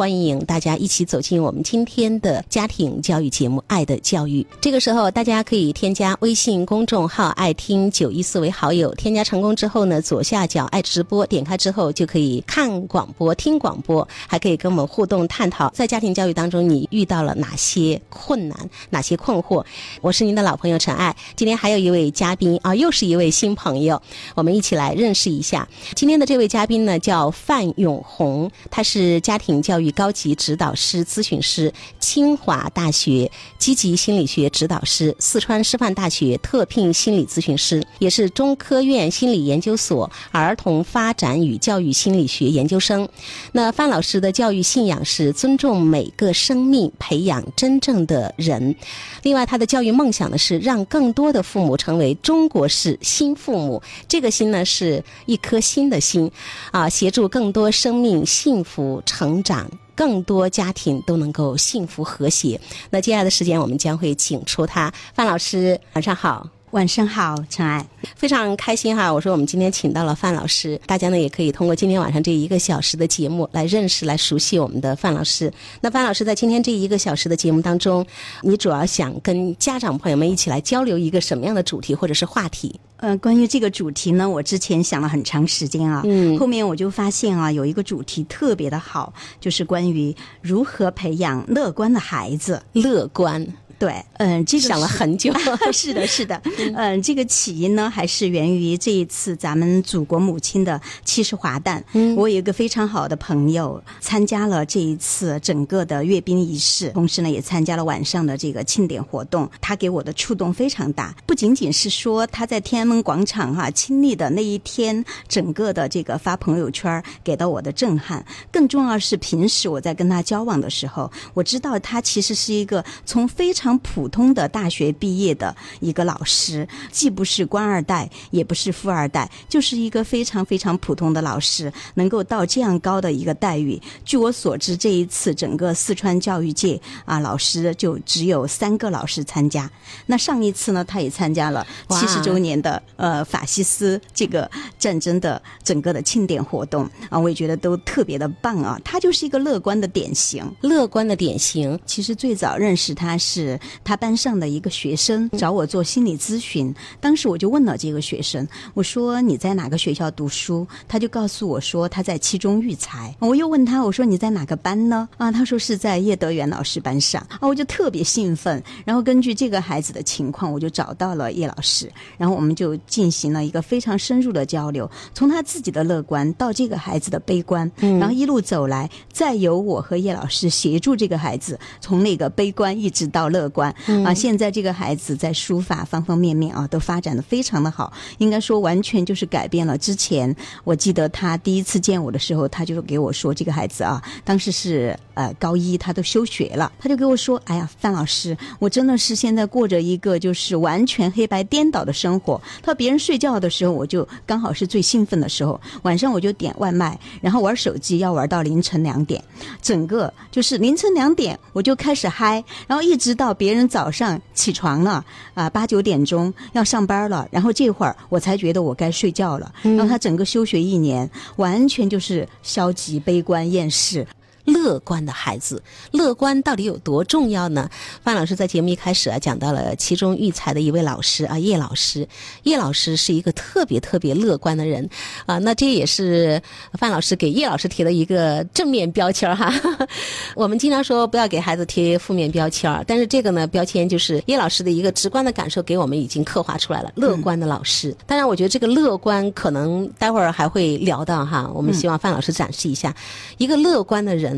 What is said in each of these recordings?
欢迎大家一起走进我们今天的家庭教育节目《爱的教育》。这个时候，大家可以添加微信公众号“爱听九一四”为好友。添加成功之后呢，左下角“爱直播”点开之后，就可以看广播、听广播，还可以跟我们互动探讨，在家庭教育当中你遇到了哪些困难、哪些困惑。我是您的老朋友陈爱，今天还有一位嘉宾啊，又是一位新朋友，我们一起来认识一下。今天的这位嘉宾呢，叫范永红，他是家庭教育高级指导师、咨询师，清华大学积极心理学指导师，四川师范大学特聘心理咨询师，也是中科院心理研究所儿童发展与教育心理学研究生。那范老师的教育信仰是尊重每个生命，培养真正的人。另外，他的教育梦想呢是让更多的父母成为中国式新父母。这个“心”呢是一颗新的“心”，啊，协助更多生命幸福成长。更多家庭都能够幸福和谐。那接下来的时间，我们将会请出他，范老师，晚上好。晚上好，陈爱，非常开心哈！我说我们今天请到了范老师，大家呢也可以通过今天晚上这一个小时的节目来认识、来熟悉我们的范老师。那范老师在今天这一个小时的节目当中，你主要想跟家长朋友们一起来交流一个什么样的主题或者是话题？呃，关于这个主题呢，我之前想了很长时间啊，嗯，后面我就发现啊，有一个主题特别的好，就是关于如何培养乐观的孩子，乐观。对，嗯，这个想了很久，是的，是的，嗯，这个起因呢，还是源于这一次咱们祖国母亲的七十华诞。嗯，我有一个非常好的朋友参加了这一次整个的阅兵仪式，同时呢，也参加了晚上的这个庆典活动。他给我的触动非常大，不仅仅是说他在天安门广场哈亲历的那一天，整个的这个发朋友圈给到我的震撼，更重要是平时我在跟他交往的时候，我知道他其实是一个从非常普通的大学毕业的一个老师，既不是官二代，也不是富二代，就是一个非常非常普通的老师，能够到这样高的一个待遇。据我所知，这一次整个四川教育界啊，老师就只有三个老师参加。那上一次呢，他也参加了七十周年的呃法西斯这个战争的整个的庆典活动啊，我也觉得都特别的棒啊。他就是一个乐观的典型，乐观的典型。其实最早认识他是。他班上的一个学生找我做心理咨询，当时我就问了这个学生，我说你在哪个学校读书？他就告诉我说他在七中育才。我又问他，我说你在哪个班呢？啊，他说是在叶德元老师班上。啊，我就特别兴奋。然后根据这个孩子的情况，我就找到了叶老师，然后我们就进行了一个非常深入的交流，从他自己的乐观到这个孩子的悲观，然后一路走来，再由我和叶老师协助这个孩子从那个悲观一直到乐。观啊，现在这个孩子在书法方方面面啊都发展的非常的好，应该说完全就是改变了之前。我记得他第一次见我的时候，他就给我说，这个孩子啊，当时是呃高一，他都休学了，他就给我说，哎呀，范老师，我真的是现在过着一个就是完全黑白颠倒的生活。他说别人睡觉的时候，我就刚好是最兴奋的时候，晚上我就点外卖，然后玩手机要玩到凌晨两点，整个就是凌晨两点我就开始嗨，然后一直到。别人早上起床了啊，八九点钟要上班了，然后这会儿我才觉得我该睡觉了。然后他整个休学一年，完全就是消极、悲观、厌世。乐观的孩子，乐观到底有多重要呢？范老师在节目一开始啊，讲到了其中育才的一位老师啊，叶老师。叶老师是一个特别特别乐观的人啊，那这也是范老师给叶老师贴的一个正面标签哈。我们经常说不要给孩子贴负面标签，但是这个呢，标签就是叶老师的一个直观的感受，给我们已经刻画出来了。乐观的老师，当然我觉得这个乐观可能待会儿还会聊到哈。我们希望范老师展示一下一个乐观的人。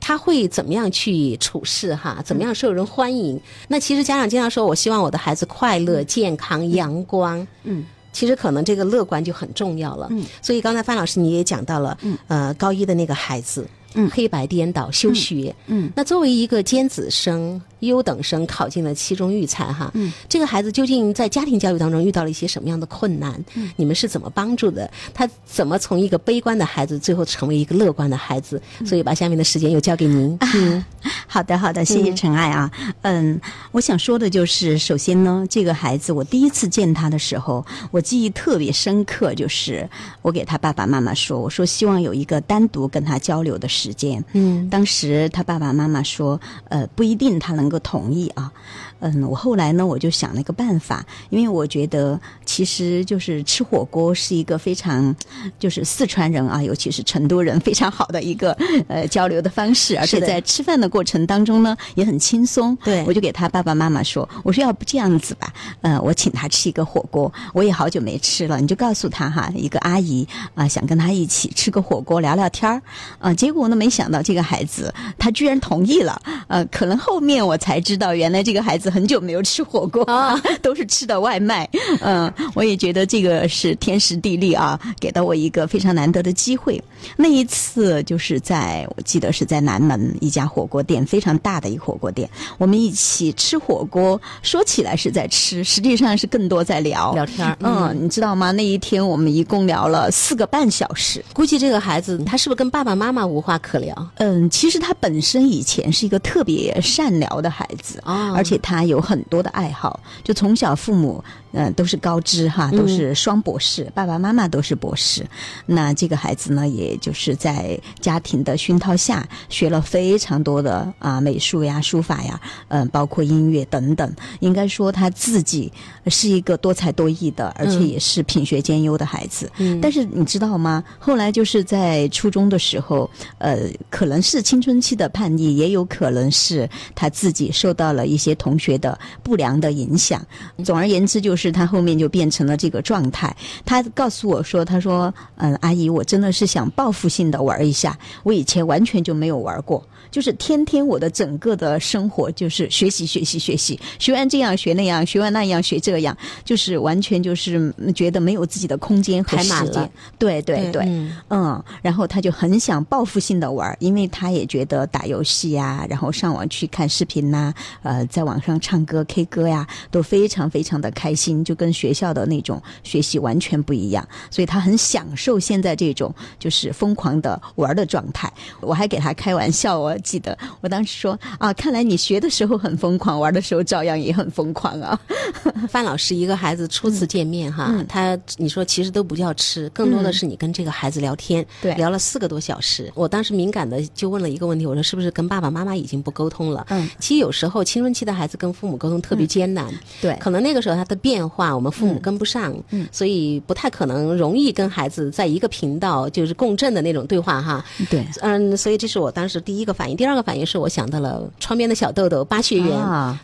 他会怎么样去处事哈？怎么样受人欢迎？那其实家长经常说，我希望我的孩子快乐、健康、阳光。嗯，其实可能这个乐观就很重要了。嗯，所以刚才范老师你也讲到了，嗯，呃，高一的那个孩子，嗯，黑白颠倒、休学，嗯，那作为一个尖子生，优等生考进了七中育才哈。嗯，这个孩子究竟在家庭教育当中遇到了一些什么样的困难？嗯，你们是怎么帮助的？他怎么从一个悲观的孩子最后成为一个乐观的孩子？所以把下面的时间又交给您。嗯，好的，好的，谢谢陈爱啊。嗯，我想说的就是，首先呢，这个孩子我第一次见他的时候，我记忆特别深刻，就是我给他爸爸妈妈说，我说希望有一个单独跟他交流的时间。嗯，当时他爸爸妈妈说，呃，不一定他能能够同意啊。嗯，我后来呢，我就想了一个办法，因为我觉得其实就是吃火锅是一个非常，就是四川人啊，尤其是成都人非常好的一个呃交流的方式，而且在吃饭的过程当中呢也很轻松。对，我就给他爸爸妈妈说，我说要不这样子吧，呃，我请他吃一个火锅，我也好久没吃了，你就告诉他哈，一个阿姨啊想跟他一起吃个火锅聊聊天儿，啊，结果呢没想到这个孩子他居然同意了，呃，可能后面我才知道原来这个孩子。很久没有吃火锅啊，都是吃的外卖。嗯，我也觉得这个是天时地利啊，给到我一个非常难得的机会。那一次就是在我记得是在南门一家火锅店，非常大的一个火锅店，我们一起吃火锅。说起来是在吃，实际上是更多在聊聊天。嗯，你知道吗？那一天我们一共聊了四个半小时。估计这个孩子他是不是跟爸爸妈妈无话可聊？嗯，其实他本身以前是一个特别善聊的孩子啊，而且他。他有很多的爱好，就从小父母。嗯，都是高知哈，都是双博士，爸爸妈妈都是博士。那这个孩子呢，也就是在家庭的熏陶下，学了非常多的啊美术呀、书法呀，嗯，包括音乐等等。应该说他自己是一个多才多艺的，而且也是品学兼优的孩子。嗯。但是你知道吗？后来就是在初中的时候，呃，可能是青春期的叛逆，也有可能是他自己受到了一些同学的不良的影响。总而言之，就是。他后面就变成了这个状态。他告诉我说：“他说，嗯，阿姨，我真的是想报复性的玩一下。我以前完全就没有玩过，就是天天我的整个的生活就是学习学习学习，学完这样学那样，学完那样学这样，就是完全就是觉得没有自己的空间和时间。对对对，嗯。然后他就很想报复性的玩，因为他也觉得打游戏呀，然后上网去看视频呐，呃，在网上唱歌 K 歌呀，都非常非常的开心。”就跟学校的那种学习完全不一样，所以他很享受现在这种就是疯狂的玩的状态。我还给他开玩笑，我记得我当时说啊，看来你学的时候很疯狂，玩的时候照样也很疯狂啊。范老师，一个孩子初次见面哈，他你说其实都不叫吃，更多的是你跟这个孩子聊天，对，聊了四个多小时。我当时敏感的就问了一个问题，我说是不是跟爸爸妈妈已经不沟通了？嗯，其实有时候青春期的孩子跟父母沟通特别艰难，对，可能那个时候他的变。话我们父母跟不上，嗯，所以不太可能容易跟孩子在一个频道就是共振的那种对话哈。对，嗯，所以这是我当时第一个反应。第二个反应是我想到了窗边的小豆豆巴学园，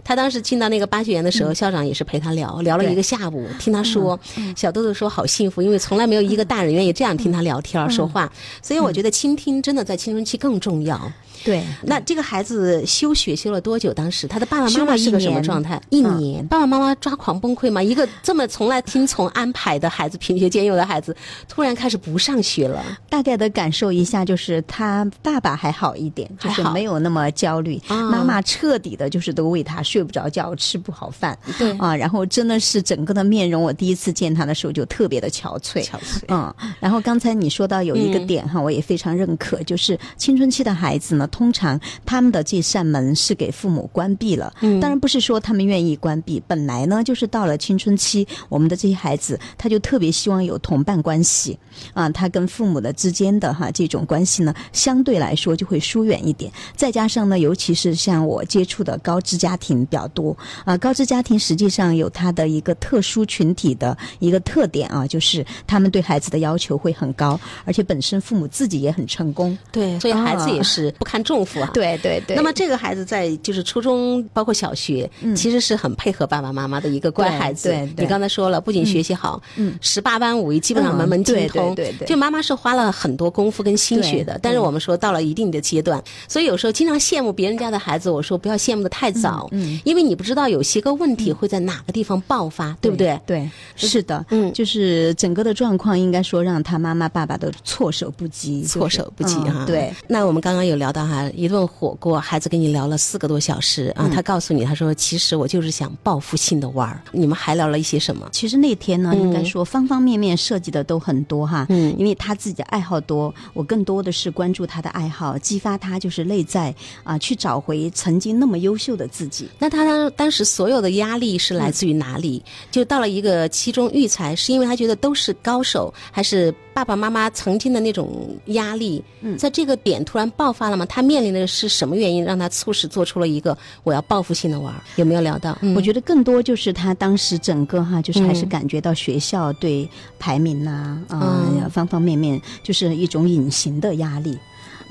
他当时进到那个巴学园的时候，校长也是陪他聊聊了一个下午，听他说，小豆豆说好幸福，因为从来没有一个大人愿意这样听他聊天说话。所以我觉得倾听真的在青春期更重要。对，那这个孩子休学休了多久？当时他的爸爸妈妈是个什么状态？一年，爸爸妈妈抓狂崩溃吗？一个这么从来听从安排的孩子，品学兼优的孩子，突然开始不上学了。大概的感受一下，就是他爸爸还好一点，就是没有那么焦虑。妈妈彻底的就是都为他睡不着觉，吃不好饭。对啊，然后真的是整个的面容，我第一次见他的时候就特别的憔悴。憔悴。嗯，然后刚才你说到有一个点哈，我也非常认可，就是青春期的孩子呢。通常他们的这扇门是给父母关闭了，嗯当然不是说他们愿意关闭。本来呢，就是到了青春期，我们的这些孩子他就特别希望有同伴关系啊，他跟父母的之间的哈这种关系呢，相对来说就会疏远一点。再加上呢，尤其是像我接触的高知家庭比较多啊，高知家庭实际上有它的一个特殊群体的一个特点啊，就是他们对孩子的要求会很高，而且本身父母自己也很成功，对，所以孩子也是不堪。重负啊，对对对。那么这个孩子在就是初中，包括小学，其实是很配合爸爸妈妈的一个乖孩子。对，你刚才说了，不仅学习好，嗯，十八般武艺基本上门门精通。对对对。就妈妈是花了很多功夫跟心血的，但是我们说到了一定的阶段，所以有时候经常羡慕别人家的孩子。我说不要羡慕的太早，嗯，因为你不知道有些个问题会在哪个地方爆发，对不对？对，是的，嗯，就是整个的状况应该说让他妈妈爸爸都措手不及，措手不及啊。对，那我们刚刚有聊到哈。啊，一顿火锅，孩子跟你聊了四个多小时啊，他告诉你，他说其实我就是想报复性的玩儿。你们还聊了一些什么？其实那天呢，应该说方方面面涉及的都很多哈，嗯，因为他自己的爱好多，我更多的是关注他的爱好，激发他就是内在啊，去找回曾经那么优秀的自己。那他当当时所有的压力是来自于哪里？就到了一个期中育才，是因为他觉得都是高手，还是？爸爸妈妈曾经的那种压力，嗯在这个点突然爆发了吗？他面临的是什么原因让他促使做出了一个我要报复性的玩？有没有聊到？我觉得更多就是他当时整个哈，就是还是感觉到学校对排名呐啊方方面面就是一种隐形的压力。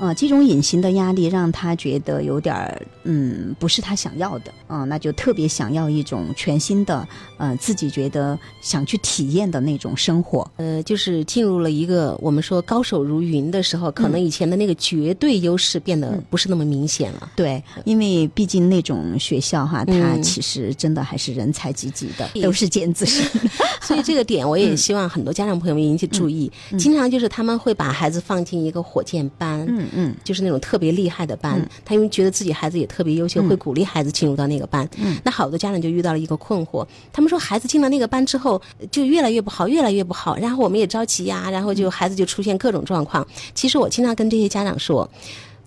啊，这种隐形的压力让他觉得有点儿，嗯，不是他想要的啊，那就特别想要一种全新的，呃，自己觉得想去体验的那种生活。呃，就是进入了一个我们说高手如云的时候，可能以前的那个绝对优势变得不是那么明显了。对，因为毕竟那种学校哈，它其实真的还是人才济济的，都是尖子生。所以这个点，我也希望很多家长朋友们引起注意。经常就是他们会把孩子放进一个火箭班。嗯嗯，就是那种特别厉害的班，他因为觉得自己孩子也特别优秀，会鼓励孩子进入到那个班。嗯，那好多家长就遇到了一个困惑，他们说孩子进了那个班之后就越来越不好，越来越不好，然后我们也着急呀，然后就孩子就出现各种状况。其实我经常跟这些家长说，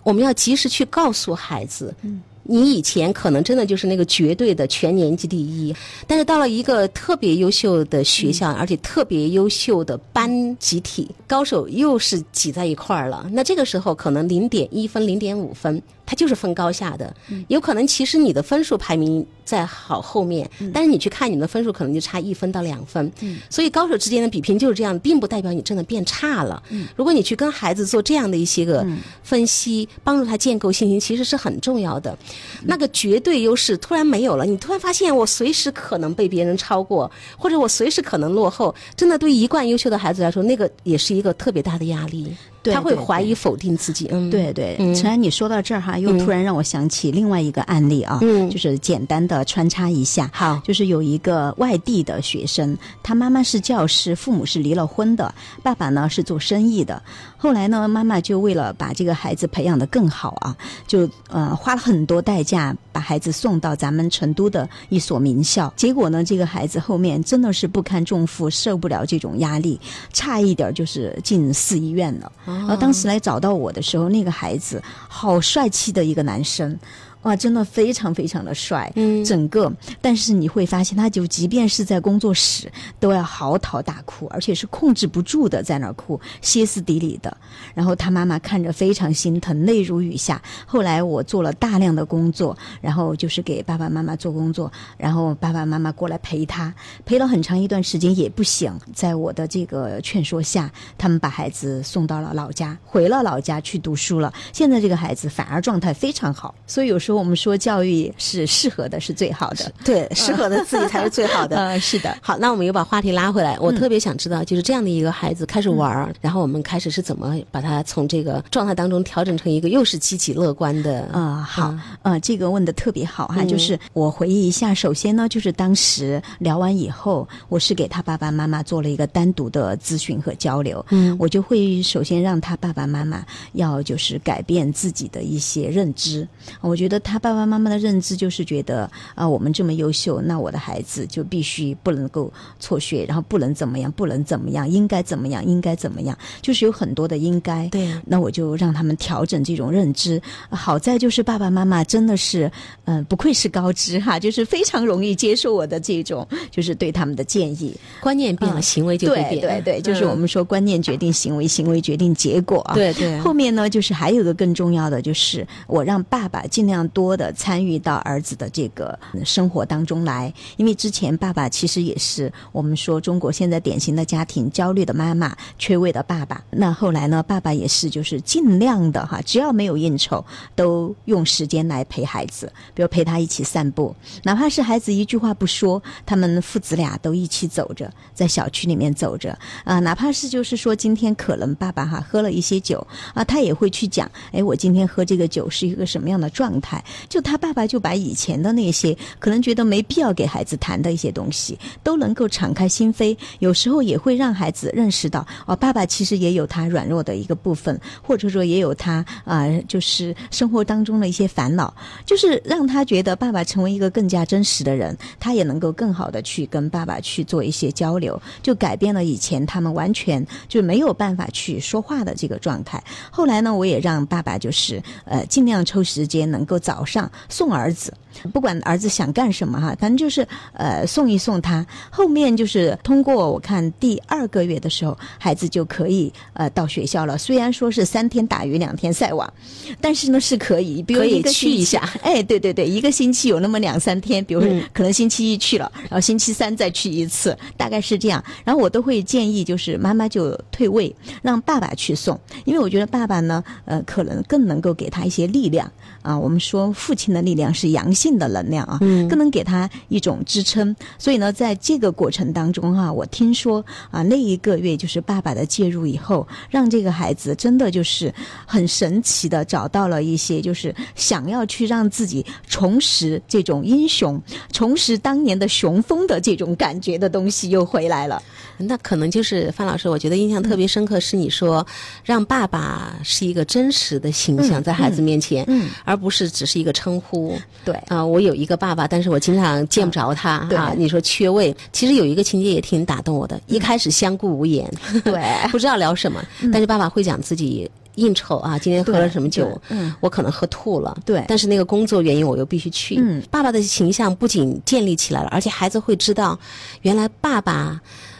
我们要及时去告诉孩子。嗯。你以前可能真的就是那个绝对的全年级第一，但是到了一个特别优秀的学校，而且特别优秀的班集体，高手又是挤在一块儿了。那这个时候可能零点一分、零点五分。它就是分高下的，有可能其实你的分数排名在好后面，但是你去看你的分数可能就差一分到两分，所以高手之间的比拼就是这样，并不代表你真的变差了。如果你去跟孩子做这样的一些个分析，帮助他建构信心，其实是很重要的。那个绝对优势突然没有了，你突然发现我随时可能被别人超过，或者我随时可能落后，真的对一贯优秀的孩子来说，那个也是一个特别大的压力。他会怀疑否定自己，嗯，对对。陈安，你说到这儿哈，又突然让我想起另外一个案例啊，就是简单的穿插一下。好，就是有一个外地的学生，他妈妈是教师，父母是离了婚的，爸爸呢是做生意的。后来呢，妈妈就为了把这个孩子培养的更好啊，就呃花了很多代价把孩子送到咱们成都的一所名校。结果呢，这个孩子后面真的是不堪重负，受不了这种压力，差一点就是进四医院了。然后当时来找到我的时候，那个孩子好帅气的一个男生。哇，真的非常非常的帅，嗯，整个，但是你会发现，他就即便是在工作室，都要嚎啕大哭，而且是控制不住的在那儿哭，歇斯底里的。然后他妈妈看着非常心疼，泪如雨下。后来我做了大量的工作，然后就是给爸爸妈妈做工作，然后爸爸妈妈过来陪他，陪了很长一段时间也不行。在我的这个劝说下，他们把孩子送到了老家，回了老家去读书了。现在这个孩子反而状态非常好，所以有时候。我们说教育是适合的，是最好的。对，适合的自己才是最好的。嗯，是的。好，那我们又把话题拉回来。我特别想知道，就是这样的一个孩子开始玩儿，然后我们开始是怎么把他从这个状态当中调整成一个又是积极乐观的？啊，好，呃，这个问的特别好哈。就是我回忆一下，首先呢，就是当时聊完以后，我是给他爸爸妈妈做了一个单独的咨询和交流。嗯，我就会首先让他爸爸妈妈要就是改变自己的一些认知。我觉得。他爸爸妈妈的认知就是觉得啊，我们这么优秀，那我的孩子就必须不能够辍学，然后不能怎么样，不能怎么样，应该怎么样，应该怎么样，就是有很多的应该。对，那我就让他们调整这种认知。好在就是爸爸妈妈真的是，嗯，不愧是高知哈，就是非常容易接受我的这种，就是对他们的建议。观念变了，行为就会变。对对对，就是我们说观念决定行为，行为决定结果啊。对对。后面呢，就是还有一个更重要的，就是我让爸爸尽量。多的参与到儿子的这个生活当中来，因为之前爸爸其实也是我们说中国现在典型的家庭焦虑的妈妈、缺位的爸爸。那后来呢，爸爸也是就是尽量的哈，只要没有应酬，都用时间来陪孩子，比如陪他一起散步，哪怕是孩子一句话不说，他们父子俩都一起走着，在小区里面走着啊，哪怕是就是说今天可能爸爸哈喝了一些酒啊，他也会去讲，哎，我今天喝这个酒是一个什么样的状态。就他爸爸就把以前的那些可能觉得没必要给孩子谈的一些东西，都能够敞开心扉，有时候也会让孩子认识到，哦，爸爸其实也有他软弱的一个部分，或者说也有他啊、就是生活当中的一些烦恼，就是让他觉得爸爸成为一个更加真实的人，他也能够更好的去跟爸爸去做一些交流，就改变了以前他们完全就没有办法去说话的这个状态。后来呢，我也让爸爸就是呃尽量抽时间，能够早上送儿子，不管儿子想干什么哈，反正就是呃送一送他。后面就是通过我看第二个月的时候，孩子就可以呃到学校了。虽然说是三天打鱼两天晒网，但是呢是可以，比如可以一个去一下。哎，对对对，一个星期有那么两三天，比如可能星期一去了，然后星期三再去一次，大概是这样。然后我都会建议，就是妈妈就退位，让爸爸去送，因为我觉得爸爸呢，呃，可能更能够给他一些力量啊。我们说父亲的力量是阳性的能量啊，嗯更能给他一种支撑。所以呢，在这个过程当中哈、我听说啊，那一个月就是爸爸的介入以后，让这个孩子真的就是很神奇的找到了一些，就是想要去让自己重拾这种英雄、重拾当年的雄风的这种感觉的东西又回来了。那可能就是范老师，我觉得印象特别深刻是你说，让爸爸是一个真实的形象嗯在孩子面前，嗯，而不是只是一个称呼。对，啊、我有一个爸爸，但是我经常见不着他、对啊。你说缺位，其实有一个情节也挺打动我的。一开始相顾无言，对，不知道聊什么，但是爸爸会讲自己应酬啊，今天喝了什么酒，嗯，我可能喝吐了。对但是那个工作原因我又必须去。嗯爸爸的形象不仅建立起来了，而且孩子会知道，原来爸爸。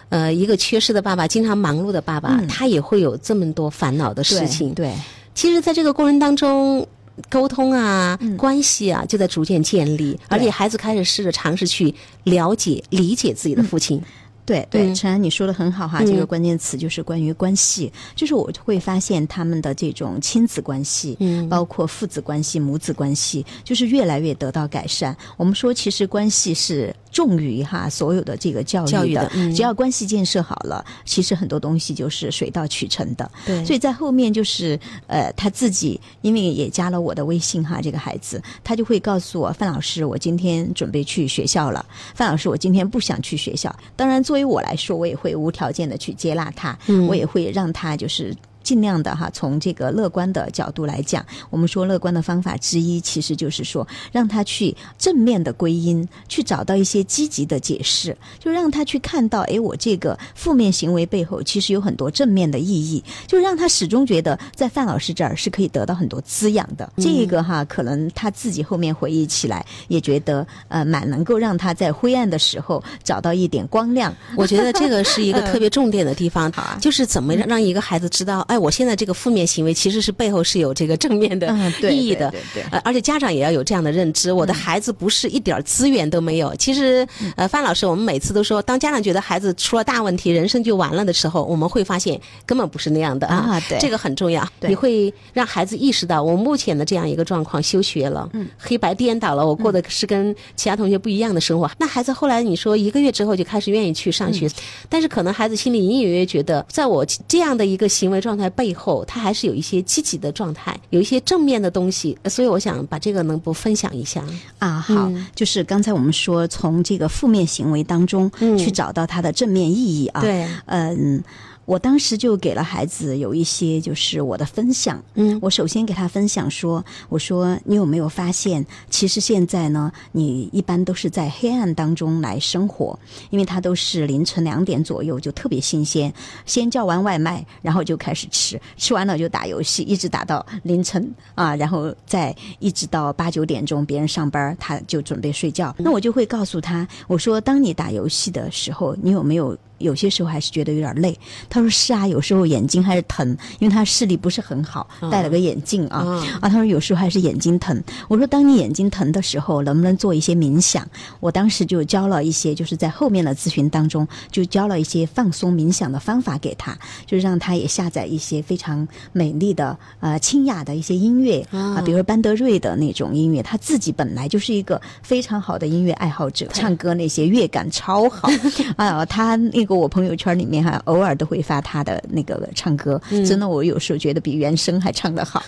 呃，一个缺失的爸爸，经常忙碌的爸爸，嗯他也会有这么多烦恼的事对情。对，其实，在这个过程当中，沟通啊、嗯。关系啊，就在逐渐建立，而且孩子开始试着尝试去了解、理解自己的父亲。对对，嗯。陈安你说的很好哈，嗯。这个关键词就是关于关系，就是我会发现他们的这种亲子关系，嗯。包括父子关系、母子关系，就是越来越得到改善。我们说，其实关系是重于哈所有的这个教育的，教育的嗯只要关系建设好了，其实很多东西就是水到渠成的。对所以在后面就是呃他自己，因为也加了我的微信哈，这个孩子他就会告诉我，范老师，我今天准备去学校了。范老师，我今天不想去学校。当然，作为我来说，我也会无条件的去接纳他，嗯我也会让他就是。尽量的哈，从这个乐观的角度来讲，我们说乐观的方法之一，其实就是说让他去正面的归因，去找到一些积极的解释，就让他去看到，哎，我这个负面行为背后其实有很多正面的意义，就让他始终觉得在范老师这儿是可以得到很多滋养的。这个哈，可能他自己后面回忆起来，也觉得呃蛮能够让他在灰暗的时候找到一点光亮。我觉得这个是一个特别重点的地方，就是怎么让让一个孩子知道，哎，我现在这个负面行为其实是背后是有这个正面的意义的。对对对呃，而且家长也要有这样的认知，我的孩子不是一点资源都没有。其实，呃，范老师，我们每次都说，当家长觉得孩子出了大问题，人生就完了的时候，我们会发现根本不是那样的啊对这个很重要。对你会让孩子意识到，我目前的这样一个状况，休学了，嗯黑白颠倒了，我过的是跟其他同学不一样的生活。那孩子后来你说一个月之后就开始愿意去上学，但是可能孩子心里隐隐约约觉得，在我这样的一个行为状态背后，他还是有一些积极的状态，有一些正面的东西。所以我想把这个能不分享一下？啊，好，嗯就是刚才我们说从这个负面行为当中嗯去找到它的正面意义啊。，对，嗯。我当时就给了孩子有一些就是我的分享，嗯我首先给他分享说，我说你有没有发现，其实现在呢，你一般都是在黑暗当中来生活，因为他都是凌晨两点左右就特别新鲜，先叫完外卖，然后就开始吃，吃完了就打游戏，一直打到凌晨啊，然后再一直到八九点钟，别人上班他就准备睡觉，那我就会告诉他，我说当你打游戏的时候，你有没有？有些时候还是觉得有点累。他说是啊，有时候眼睛还是疼，因为他视力不是很好，戴了个眼镜啊。啊啊，他说有时候还是眼睛疼。我说，当你眼睛疼的时候，能不能做一些冥想？我当时就教了一些，就是在后面的咨询当中，就教了一些放松冥想的方法给他，就是让他也下载一些非常美丽的、呃清雅的一些音乐啊，比如说班德瑞的那种音乐。他自己本来就是一个非常好的音乐爱好者，唱歌那些乐感超好 啊。他那个我朋友圈里面哈，偶尔都会发他的那个唱歌，真的我有时候觉得比原声还唱得好。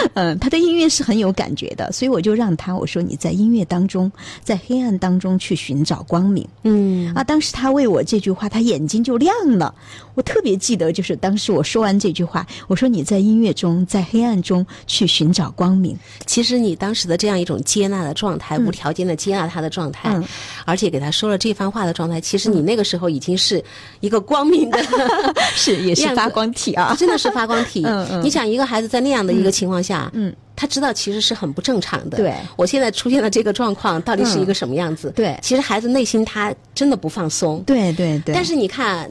嗯，他对音乐是很有感觉的，所以我就让他我说你在音乐当中，在黑暗当中去寻找光明。嗯啊，当时他为我这句话，他眼睛就亮了。我特别记得，就是当时我说完这句话，我说你在音乐中，在黑暗中去寻找光明。其实你当时的这样一种接纳的状态，无条件的接纳他的状态，嗯而且给他说了这番话的状态，其实你那个时候已经是一个光明的，是也是发光体啊。真的是发光体。嗯嗯你想一个孩子在那样的一个情况下，嗯，他知道其实是很不正常的。对我现在出现的这个状况到底是一个什么样子？对其实孩子内心他真的不放松。对对对，但是你看。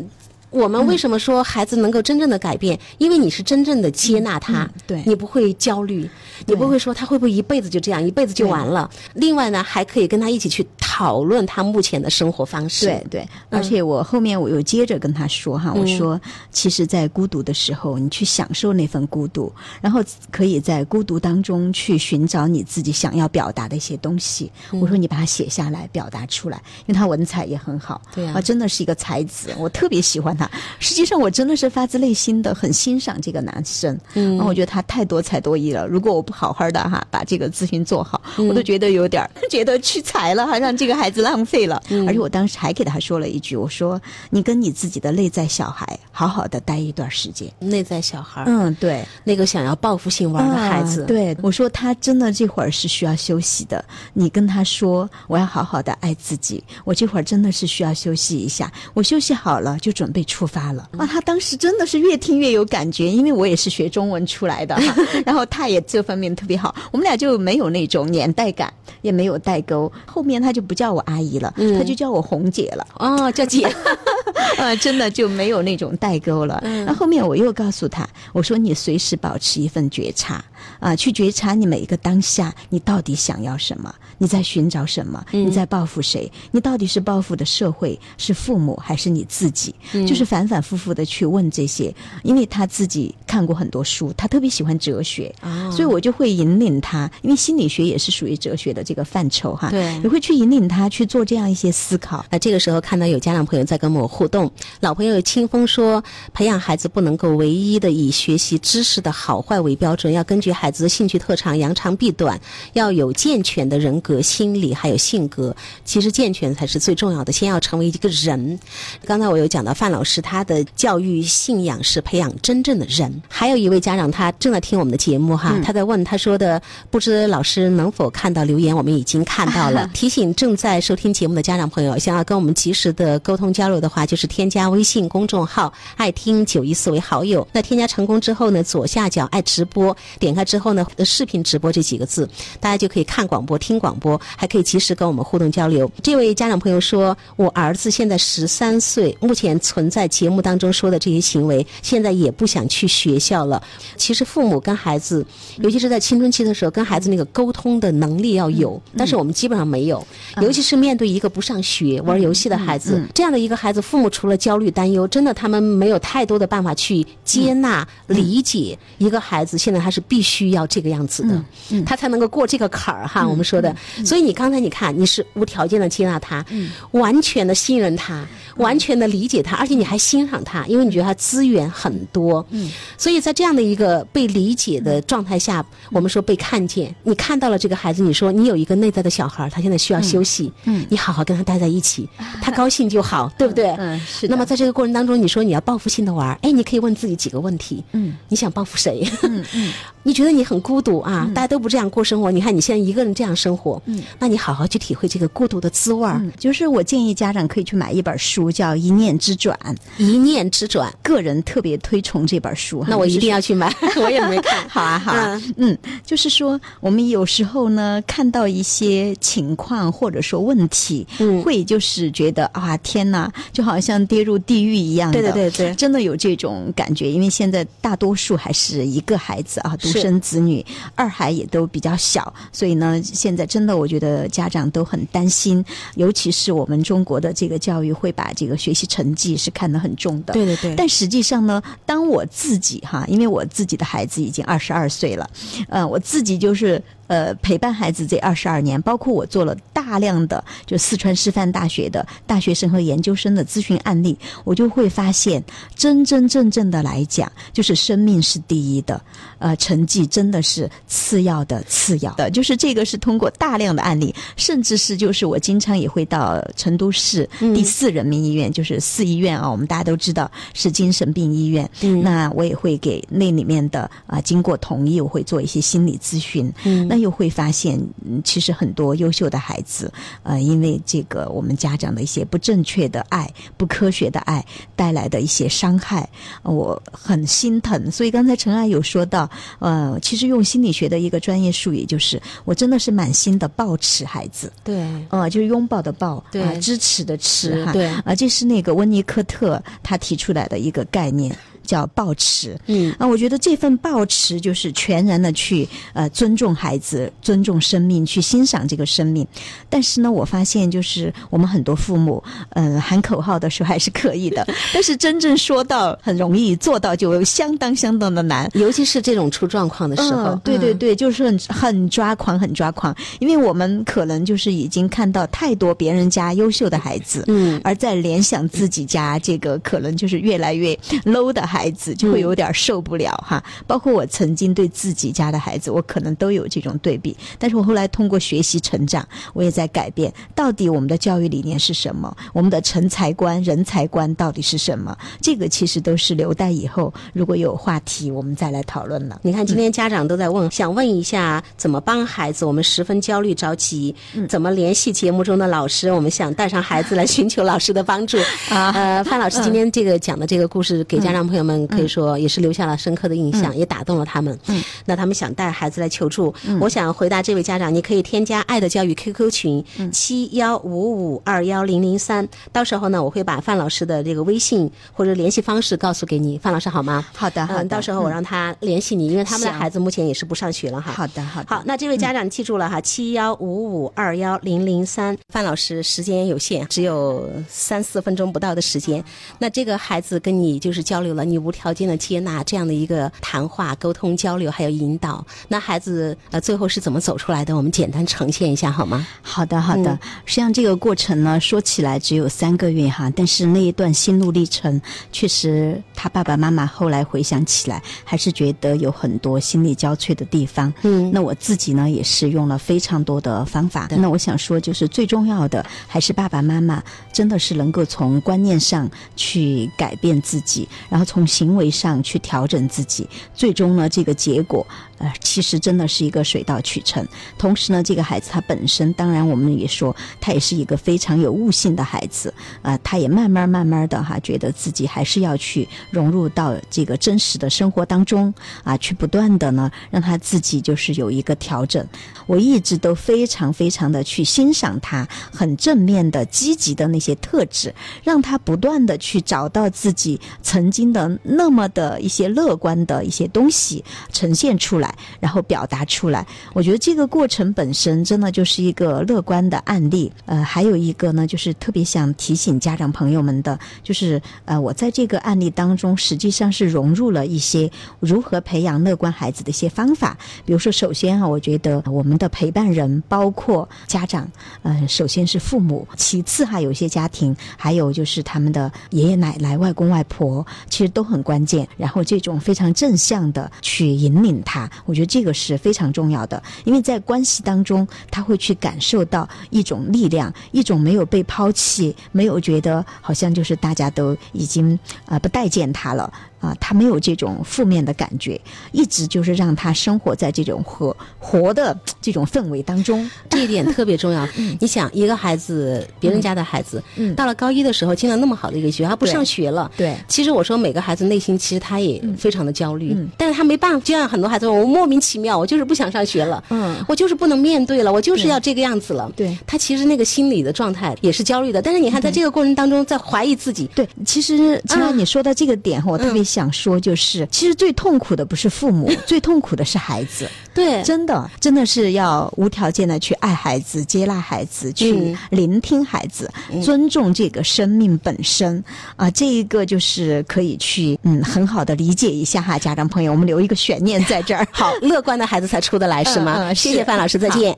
我们为什么说孩子能够真正的改变？因为你是真正的接纳他，嗯对你不会焦虑，你不会说他会不会一辈子就这样，一辈子就完了。另外呢，还可以跟他一起去讨论他目前的生活方式。对对，而且我后面我又接着跟他说哈，我说，其实，在孤独的时候，你去享受那份孤独，然后可以在孤独当中去寻找你自己想要表达的一些东西。我说你把它写下来，表达出来，因为他文采也很好，对啊。啊，真的是一个才子，我特别喜欢他。实际上，我真的是发自内心的很欣赏这个男生，嗯，我觉得他太多才多艺了。如果我不好好的哈把这个咨询做好，我都觉得有点儿觉得屈才了，哈，让这个孩子浪费了。而且我当时还给他说了一句，我说你跟你自己的内在小孩好好的待一段时间。内在小孩，嗯，对，那个想要报复性玩的孩子，啊对我说他真的这会儿是需要休息的。你跟他说，我要好好的爱自己，我这会儿真的是需要休息一下。我休息好了，就准备出发了。啊，他当时真的是越听越有感觉，因为我也是学中文出来的，然后他也这方面特别好，我们俩就没有那种年代感，也没有代沟。后面他就不叫我阿姨了，她就叫我红姐了。哦，叫姐，呃，真的就没有那种代沟了。那、后面我又告诉她，我说你随时保持一份觉察啊、去觉察你每一个当下，你到底想要什么？你在寻找什么？你在报复谁？你到底是报复的社会，是父母，还是你自己？就是反反复复的去问这些，因为他自己看过很多书，他特别喜欢哲学，哦所以我就会引领他，因为心理学也是属于哲学的这个范畴哈，对你会去引领他去做这样一些思考。那这个时候看到有家长朋友在跟我互动，老朋友清风说，培养孩子不能够唯一的以学习知识的好坏为标准，要根据孩子的兴趣特长扬长避短，要有健全的人格、心理还有性格。其实健全才是最重要的，先要成为一个人。刚才我有讲到范老师他的教育信仰是培养真正的人。还有一位家长他正在听我们的节目哈，他在问他说的，不知老师能否看到留言？我们已经看到了。提醒正在收听节目的家长朋友，想要跟我们及时的沟通交流的话，就是添加微信公众号“爱听九一四”为好友。那添加成功之后呢，左下角爱直播，点开之后呢，呃视频直播这几个字，大家就可以看广播、听广播，还可以及时跟我们互动交流。这位家长朋友说，我儿子现在十三岁，目前存在节目当中说的这些行为，现在也不想去学校了。其实父母跟孩子，尤其是在青春期的时候，跟孩子那个沟通的能力要有，但是我们基本上没有。尤其是面对一个不上学、玩游戏的孩子，这样的一个孩子，父母除了焦虑、担忧，真的他们没有太多的办法去接纳、理解一个孩子。现在他是必须要这个样子的，他才能够过这个坎儿哈。我们说的，所以你刚才你看，你是无条件的接纳他，完全的信任他，完全的理解他，而且你还欣赏他，因为你觉得他资源很多。嗯，所以在这样的一个被理解的状态下，我们说被看见，你看到了这个孩子，你说你有一个内在的小孩儿，他现在需要休息，嗯，你好好跟他待在一起，他高兴就好，对不对？嗯是那么在这个过程当中，你说你要报复性的玩儿，哎，你可以问自己几个问题，嗯，你想报复谁？嗯嗯，你觉得你很孤独啊？大家都不这样过生活，你看你现在一个人这样生活，嗯，那你好好去体会这个孤独的滋味儿，嗯，就是我建议家长可以去买一本书，叫《一念之转》，一念之转。个人特别推崇这本书。那我一定要去买，我也没看。好啊，好啊，嗯，就是说，我们有时候呢，看到一些情况或者说问题，嗯会就是觉得啊，天哪，就好像跌入地狱一样的，对对对对真的有这种感觉。因为现在大多数还是一个孩子啊，独生子女，二孩也都比较小，所以呢，现在真的我觉得家长都很担心，尤其是我们中国的这个教育会把这个学习成绩是看得很重的，对对对但实际上呢，当我自己哈，因为我自己的孩子已经二十二岁了，呃，我自己就是呃陪伴孩子这二十二年，包括我做了大量的就四川师范大学的大学生和研究生的咨询案例，我就会发现，真真正正的来讲，就是生命是第一的，呃，成绩真的是次要的，次要的。就是这个是通过大量的案例，甚至是就是我经常也会到成都市第四人民医院，就是四医院啊，我们大家都知道是精神病医院。嗯那我也会给那里面的啊、经过同意，我会做一些心理咨询。嗯那又会发现，嗯其实很多优秀的孩子，呃，因为这个我们家长的一些不正确的爱、不科学的爱带来的一些伤害，呃我很心疼。所以刚才陈爱有说到，呃，其实用心理学的一个专业术语，就是我真的是满心的抱持孩子，对。呃，就是拥抱的抱，对。啊，支持的持，哈，对。啊，这是那个温尼科特他提出来的一个概念，叫抱持。嗯啊，我觉得这份抱持就是全然的去呃尊重孩子、尊重生命，去欣赏这个生命。但是呢，我发现就是我们很多父母，嗯、喊口号的时候还是可以的，但是真正说到很容易，做到就相当相当的难。尤其是这种出状况的时候，嗯，对对嗯，对，就是很很抓狂，很抓狂，因为我们可能就是已经看到太多别人家优秀的孩子，嗯而在联想自己家这个可能就是越来越 low 的孩子，就会有点受不了哈。包括我曾经对自己家的孩子，我可能都有这种对比，但是我后来通过学习成长，我也在改变。到底我们的教育理念是什么？我们的成才观、人才观到底是什么？这个其实都是留待以后如果有话题，我们再来讨论了。你看，今天家长都在问，想问一下怎么帮孩子，我们十分焦虑着急，怎么联系节目中的老师？我们想带上孩子来寻求老师的帮助。啊呃，范老师今天这个讲的这个故事，给家长朋友们可以说也是留下了深刻的印象，也打动了他们。嗯，那他们想带孩子来求助，我想回答这位家长，你可以添加爱的教育 QQ 群七幺五五二幺零零三，到时候呢，我会把范老师的这个微信或者联系方式告诉给你，范老师好吗？好的，好的，嗯，到时候我让他联系你，因为他们的孩子目前也是不上学了哈。好的，好的，好，那这位家长记住了哈，七幺五五二幺零零三。范老师时间有限，只有三四分钟不到的时间。那这个孩子跟你就是交流了，你无条件的接纳这样的一个谈话、沟通、交流还有引导。那孩子呃最后是怎么走出来的？我们简单呈现一下好吗？好的，好的。嗯实际上这个过程呢，说起来只有三个月哈，但是那一段心路历程，确实他爸爸妈妈后来回想起来，还是觉得有很多心力交瘁的地方。嗯那我自己呢，也是用了非常多的方法。那我想说，就是最重要的，还是爸爸妈妈真的是能够从观念上去改变自己，然后从行为上去调整自己，最终呢，这个结果，呃，其实真的是一个水到渠成。同时呢，这个孩子他本身，当然我们也说，他也是一个非常有悟性的孩子啊、他也慢慢慢慢的哈，觉得自己还是要去融入到这个真实的生活当中啊，去不断的呢，让他自己就是有一个调整。我一直都非常非常的去欣赏他很正面的、积极的那些特质，让他不断的去找到自己曾经的那么的一些乐观的一些东西呈现出来，然后表达出来。我觉得这个过程本身真的就是一个乐观的案例。呃，还有一个呢，就是特别想提醒家长朋友们的，就是呃，我在这个案例当中实际上是融入了一些如何培养乐观孩子的一些方法。比如说，首先啊，我觉得我们的陪伴人包括家长，呃，首先是父母，其次哈有些家庭，还有就是他们的爷爷奶奶、外公外婆，其实都很关键。然后这种非常正向的去引领他，我觉得这个是非常重要的，因为在关系当中，他会去感受到一种力量，一种没有被抛弃，没有觉得好像就是大家都已经啊、呃不待见他了。啊，他没有这种负面的感觉，一直就是让他生活在这种活活的这种氛围当中。这一点特别重要。你想，一个孩子，别人家的孩子，嗯到了高一的时候进了那么好的一个学校，他不上学了。对其实我说每个孩子内心其实他也非常的焦虑，嗯但是他没办法，就像很多孩子，我莫名其妙，我就是不想上学了，嗯我就是不能面对了，我就是要这个样子了。对他其实那个心理的状态也是焦虑的，但是你看在这个过程当中在怀疑自己，对，其实陈安你说到这个点，我特别想说，就是其实最痛苦的不是父母，最痛苦的是孩子。对，真的，真的是要无条件的去爱孩子、接纳孩子、去嗯聆听孩子、尊重这个生命本身啊，这一个就是可以去嗯很好的理解一下哈，家长朋友，我们留一个悬念在这儿。好，乐观的孩子才出得来，是吗？嗯谢谢范老师，再见。